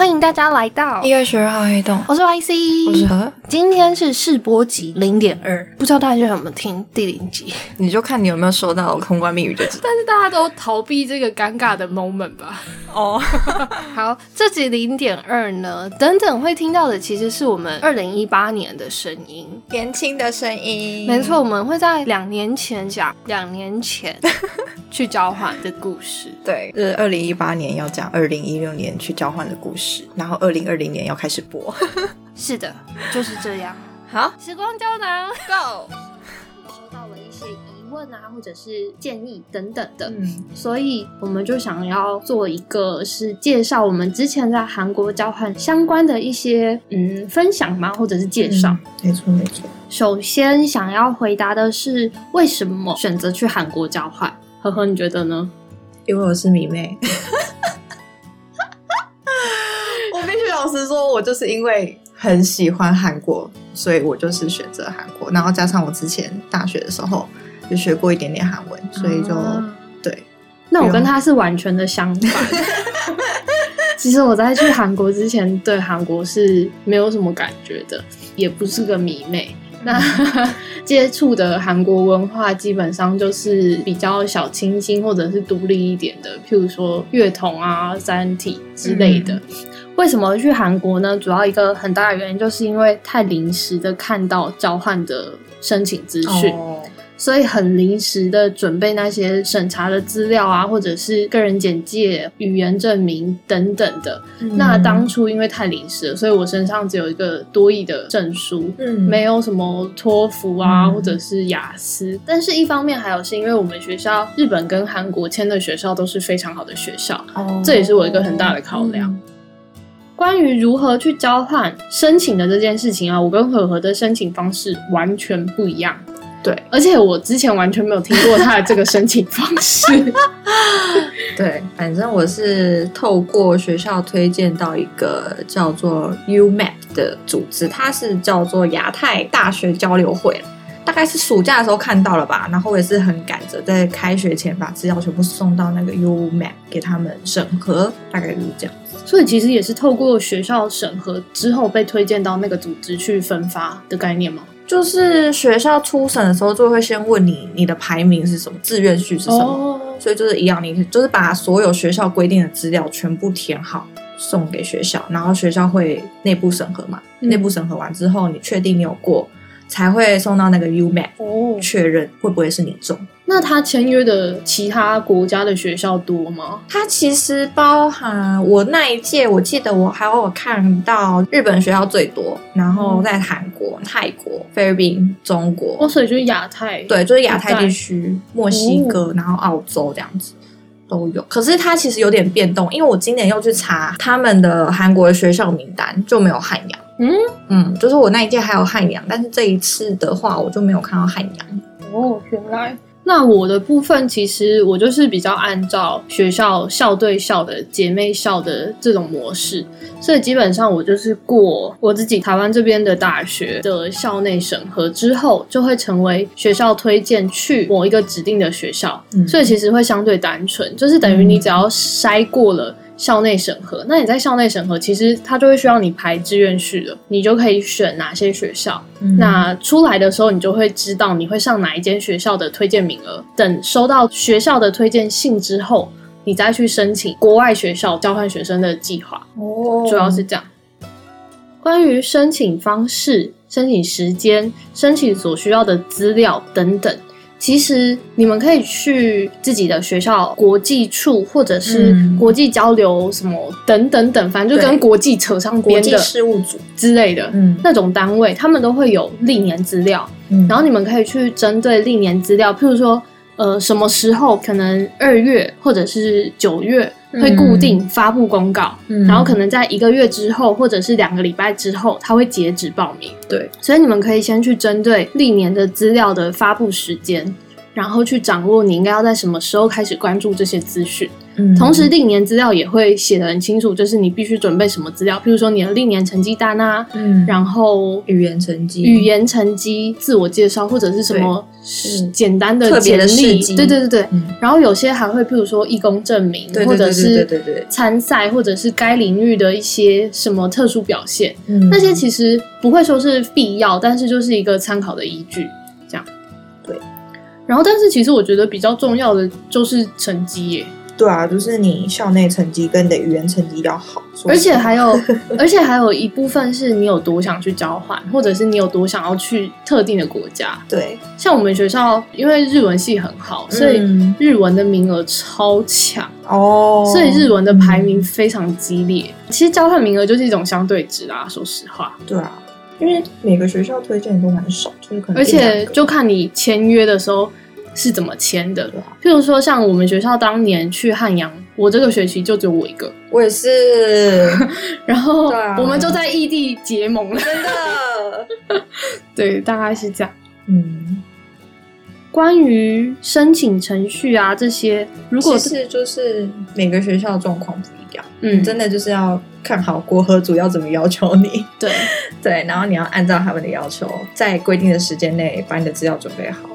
欢迎大家来到一月十二号黑洞，我是 YC，我是何，今天是试播集零点二，不知道大家有没有听第零集？你就看你有没有收到通关密语就知道。但是大家都逃避这个尴尬的 moment 吧。哦，好，这集零点二呢，等等会听到的其实是我们二零一八年的声音，年轻的声音，没错，我们会在两年前讲两年前 去交换的故事。对，是二零一八年要讲二零一六年去交换的故事，然后二零二零年要开始播。是的，就是这样。好，时光胶囊 Go。收到了一些疑问啊，或者是建议等等的，嗯，所以我们就想要做一个是介绍我们之前在韩国交换相关的一些嗯分享嘛，或者是介绍。没错没错。首先想要回答的是为什么选择去韩国交换？呵呵，你觉得呢？因为我是迷妹。我必须老实说，我就是因为很喜欢韩国，所以我就是选择韩国。然后加上我之前大学的时候就学过一点点韩文，所以就、啊对。那我跟他是完全的相反。其实我在去韩国之前，对韩国是没有什么感觉的，也不是个迷妹。那 接触的韩国文化基本上就是比较小清新或者是独立一点的，譬如说乐童啊、三体之类的。为什么去韩国呢？主要一个很大的原因就是因为太临时的看到交换的申请资讯。哦所以很临时的准备那些审查的资料啊，或者是个人简介、语言证明等等的。那当初因为太临时了，所以我身上只有一个多义的证书，嗯没有什么托福啊，嗯或者是雅思。但是一方面还有是因为我们学校日本跟韩国签的学校都是非常好的学校，哦这也是我一个很大的考量。关于如何去交换申请的这件事情啊，我跟和和的申请方式完全不一样。对而且我之前完全没有听过他的这个申请方式。对，反正我是透过学校推荐到一个叫做 UMAP 的组织，它是叫做亚太大学交流会，大概是暑假的时候看到了吧。然后我也是很赶着在开学前把资料全部送到那个 UMAP 给他们审核，大概就是这样。所以其实也是透过学校审核之后被推荐到那个组织去分发的概念吗？就是学校初审的时候，就会先问你你的排名是什么，志愿序是什么。哦，所以就是一样，你就是把所有学校规定的资料全部填好，送给学校，然后学校会内部审核嘛。嗯内部审核完之后，你确定你有过，才会送到那个 UMAP 哦，确认会不会是你中。那他签约的其他国家的学校多吗？它其实包含我那一届，我记得我还有看到日本学校最多，然后在韩国、泰国、菲律宾、中国，哦，所以就是亚太。对，就是亚太地区、墨西哥，然后澳洲这样子都有。可是它其实有点变动，因为我今年又去查他们的韩国的学校名单，就没有汉阳。嗯嗯，就是我那一届还有汉阳，但是这一次的话，我就没有看到汉阳。哦，原来。那我的部分其实我就是比较按照学校校对校的姐妹校的这种模式，所以基本上我就是过我自己台湾这边的大学的校内审核之后，就会成为学校推荐去某一个指定的学校，嗯所以其实会相对单纯，就是等于你只要筛过了。校内审核，那你在校内审核，其实它就会需要你排志愿序了，你就可以选哪些学校。嗯那出来的时候，你就会知道你会上哪一间学校的推荐名额。等收到学校的推荐信之后，你再去申请国外学校交换学生的计划，哦主要是这样。关于申请方式、申请时间、申请所需要的资料等等，其实你们可以去自己的学校国际处，或者是嗯国际交流什么等等等，反正就跟国际扯上国际边的事务组。之类的。嗯那种单位，他们都会有历年资料，嗯然后你们可以去针对历年资料，譬如说，呃，什么时候可能二月或者是九月会固定发布公告，嗯然后可能在一个月之后或者是两个礼拜之后，它会截止报名。对，所以你们可以先去针对历年的资料的发布时间，然后去掌握你应该要在什么时候开始关注这些资讯。嗯。同时，历年资料也会写得很清楚，就是你必须准备什么资料，譬如说你的历年成绩单啊，嗯，然后语言成绩，语言成绩、自我介绍或者是什么是。简单的特别的简历，对对对对。嗯，然后有些还会譬如说义工证明，或者对对对对是对对对，参赛，或者是该领域的一些什么特殊表现，嗯。那些其实不会说是必要，但是就是一个参考的依据，这样。对。然后，但是其实我觉得比较重要的就是成绩耶，对啊，就是你校内成绩跟你的语言成绩要好，而且还有，而且还有一部分是你有多想去交换，或者是你有多想要去特定的国家。对，像我们学校，因为日文系很好，所以嗯日文的名额超强，哦，所以日文的排名非常激烈。其实交换名额就是一种相对值啦，说实话。对啊，因为每个学校推荐都蛮少，就是可能而且就看你签约的时候是怎么签的。譬如说，像我们学校当年去汉阳，我这个学期就只有我一个，我也是。然后啊。我们就在异地结盟了。真的，对，大概是这样。嗯，关于申请程序啊这些，如果是就是每个学校状况不一样，嗯。真的就是要看好国合组要怎么要求你，对，对，然后你要按照他们的要求，在规定的时间内把你的资料准备好。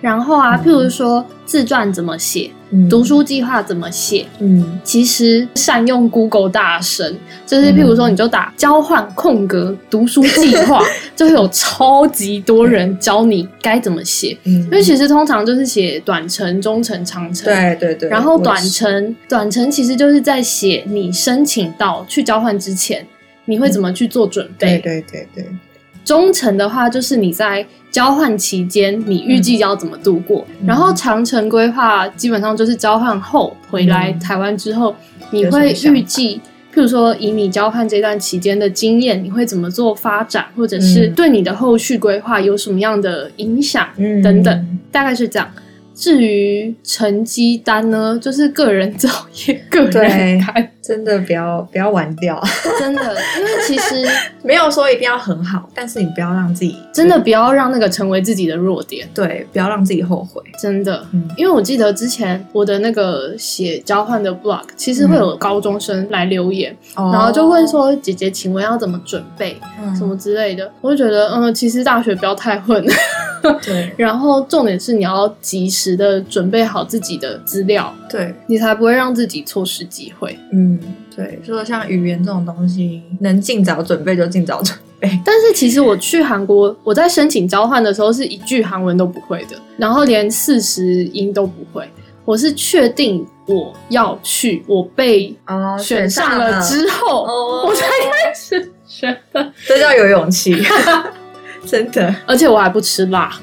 然后啊，譬如说自传怎么写，嗯读，书计划怎么写，嗯，其实善用 Google 大神，就是譬如说，你就打交换空格读书计划，就会有超级多人教你该怎么写。嗯，因为其实通常就是写短程、中程、长程。。对对对，然后短程，短程其实就是在写你申请到去交换之前，你会怎么去做准备。对对对对，中程的话，就是你在交换期间，你预计要怎么度过。嗯。然后长程规划基本上就是交换后回来嗯台湾之后，你会预计，譬如说以你交换这段期间的经验，你会怎么做发展，或者是嗯。对你的后续规划有什么样的影响，嗯。等等，大概是这样。至于成绩单呢，就是个人造业、个人对看，真的不要不要玩掉，真的，因为其实 没有说一定要很好，但是你不要让自己真的不要让那个成为自己的弱点。对，不要让自己后悔。真的，嗯。因为我记得之前我的那个写交换的 blog，其实会有高中生来留言，然然后就问说：“姐姐，请问要怎么准备，嗯。什么之类的？”我就觉得，嗯，其实大学不要太混，对 然后重点是你要及时的准备好自己的资料，对，你才不会让自己错失机会。嗯对，说像语言这种东西，能尽早准备就尽早准备。但是其实我去韩国，我在申请交换的时候是一句韩文都不会的，然后连四十音都不会。我是确定我要去，我被哦选上了之后，哦我才开始学的。这叫有勇气，真的而且我还不吃辣。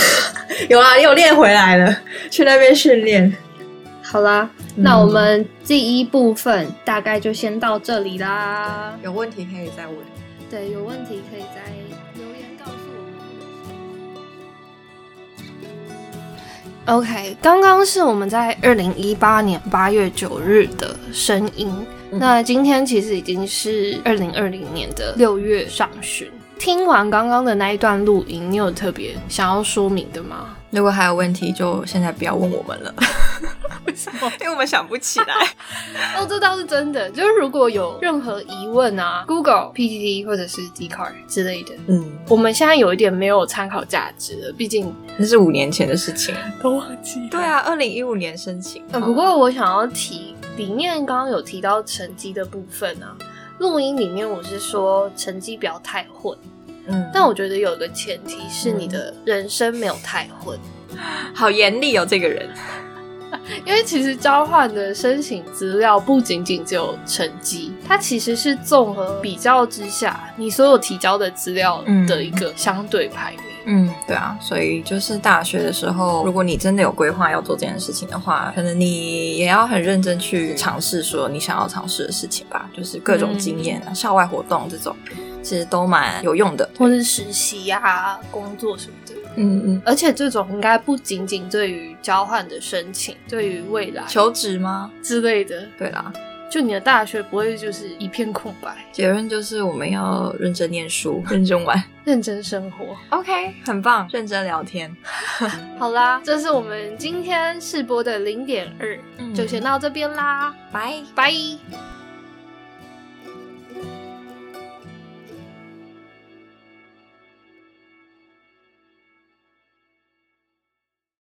有啊，又练回来了，去那边训练。好啦，嗯那我们第一部分大概就先到这里啦。有问题可以再问。对，有问题可以再留言告诉我们。OK，刚刚是我们在二零一八年八月九日的声音，嗯那今天其实已经是二零二零年的六月上旬。听完刚刚的那一段录音，你有特别想要说明的吗？如果还有问题，就现在不要问我们了，为什么？因为我们想不起来。哦，这倒是真的。就是如果有任何疑问啊，Google、PTT 或者是 d c a r 之类的，嗯，我们现在有一点没有参考价值了，毕竟那是五年前的事情。都忘记对啊，二零一五年申请。嗯，不过我想要提里面刚刚有提到成绩的部分啊，录音里面我是说成绩不要太混，嗯，但我觉得有一个前提是你的人生没有太混，好严厉哦，这个人。因为其实交换的申请资料不仅仅只有成绩，它其实是综合比较之下你所有提交的资料的一个相对排名。嗯，对啊，所以就是大学的时候，如果你真的有规划要做这件事情的话，可能你也要很认真去尝试说你想要尝试的事情吧，就是各种经验啊、校外活动这种，其实都蛮有用的。或是实习呀、工作什么的，嗯嗯，而且这种应该不仅仅对于交换的申请，对于未来求职吗？之类的，对啦，就你的大学不会就是一片空白，结论就是我们要认真念书，认真玩。认真生活。OK，很棒，认真聊天。好啦，这是我们今天试播的零点二，嗯就先到这边啦，拜。拜。